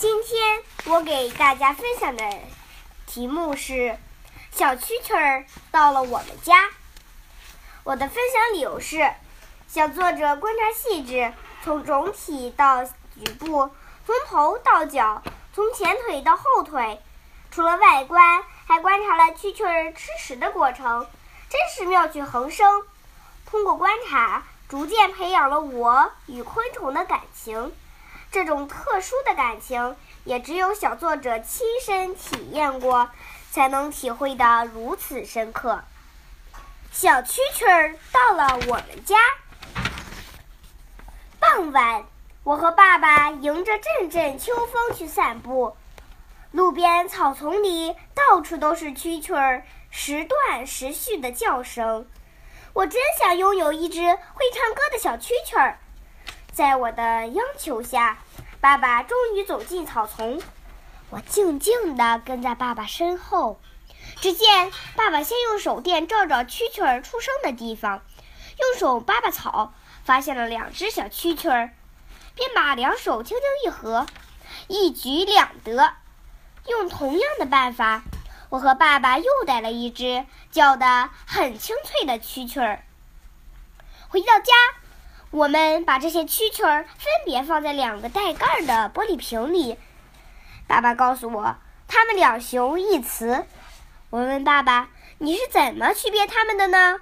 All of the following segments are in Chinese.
今天我给大家分享的题目是“小蛐蛐儿到了我们家”。我的分享理由是：小作者观察细致，从总体到局部，从头到脚，从前腿到后腿。除了外观，还观察了蛐蛐儿吃食的过程，真是妙趣横生。通过观察，逐渐培养了我与昆虫的感情。这种特殊的感情，也只有小作者亲身体验过，才能体会得如此深刻。小蛐蛐儿到了我们家。傍晚，我和爸爸迎着阵阵秋风去散步，路边草丛里到处都是蛐蛐儿，时断时续的叫声。我真想拥有一只会唱歌的小蛐蛐儿。在我的央求下，爸爸终于走进草丛。我静静地跟在爸爸身后。只见爸爸先用手电照照蛐蛐儿出生的地方，用手扒扒草，发现了两只小蛐蛐儿，便把两手轻轻一合，一举两得。用同样的办法，我和爸爸又逮了一只叫得很清脆的蛐蛐儿。回到家。我们把这些蛐蛐儿分别放在两个带盖的玻璃瓶里。爸爸告诉我，它们两雄一雌。我问爸爸：“你是怎么区别它们的呢？”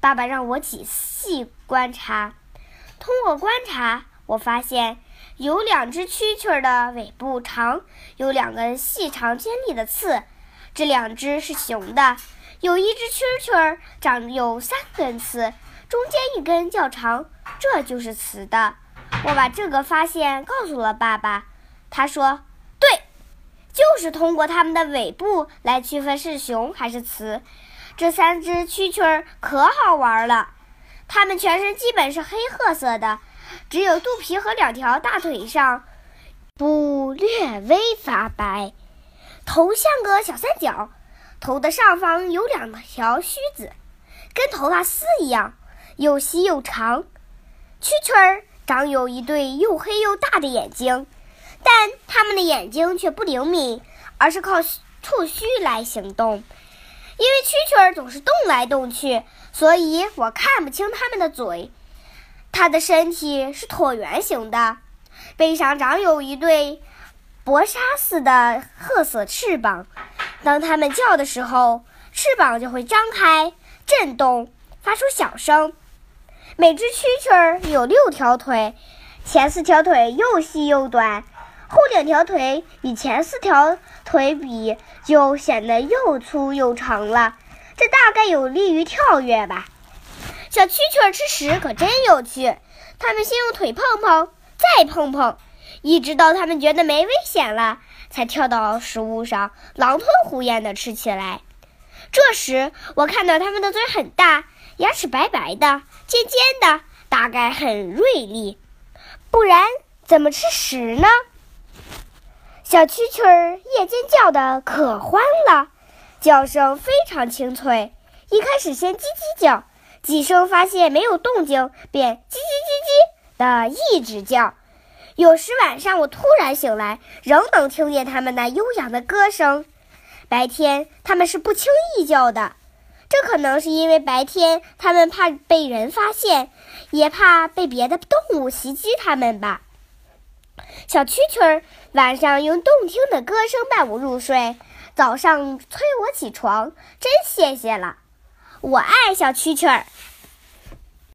爸爸让我仔细观察。通过观察，我发现有两只蛐蛐儿的尾部长，有两根细长尖利的刺，这两只是雄的。有一只蛐蛐儿长有三根刺。中间一根较长，这就是雌的。我把这个发现告诉了爸爸，他说：“对，就是通过它们的尾部来区分是雄还是雌。这三只蛐蛐儿可好玩了，它们全身基本是黑褐色的，只有肚皮和两条大腿上部略微发白，头像个小三角，头的上方有两条须子，跟头发丝一样。”又细又长，蛐蛐儿长有一对又黑又大的眼睛，但它们的眼睛却不灵敏，而是靠触须来行动。因为蛐蛐儿总是动来动去，所以我看不清它们的嘴。它的身体是椭圆形的，背上长有一对薄纱似的褐色翅膀。当它们叫的时候，翅膀就会张开、震动，发出响声。每只蛐蛐儿有六条腿，前四条腿又细又短，后两条腿与前四条腿比就显得又粗又长了。这大概有利于跳跃吧。小蛐蛐儿吃食可真有趣，它们先用腿碰碰，再碰碰，一直到它们觉得没危险了，才跳到食物上，狼吞虎咽地吃起来。这时，我看到它们的嘴很大。牙齿白白的、尖尖的，大概很锐利，不然怎么吃食呢？小蛐蛐儿夜间叫的可欢了，叫声非常清脆。一开始先叽叽叫，几声发现没有动静，便叽叽叽叽的一直叫。有时晚上我突然醒来，仍能听见它们那悠扬的歌声。白天它们是不轻易叫的。这可能是因为白天它们怕被人发现，也怕被别的动物袭击它们吧。小蛐蛐儿晚上用动听的歌声伴我入睡，早上催我起床，真谢谢了。我爱小蛐蛐儿。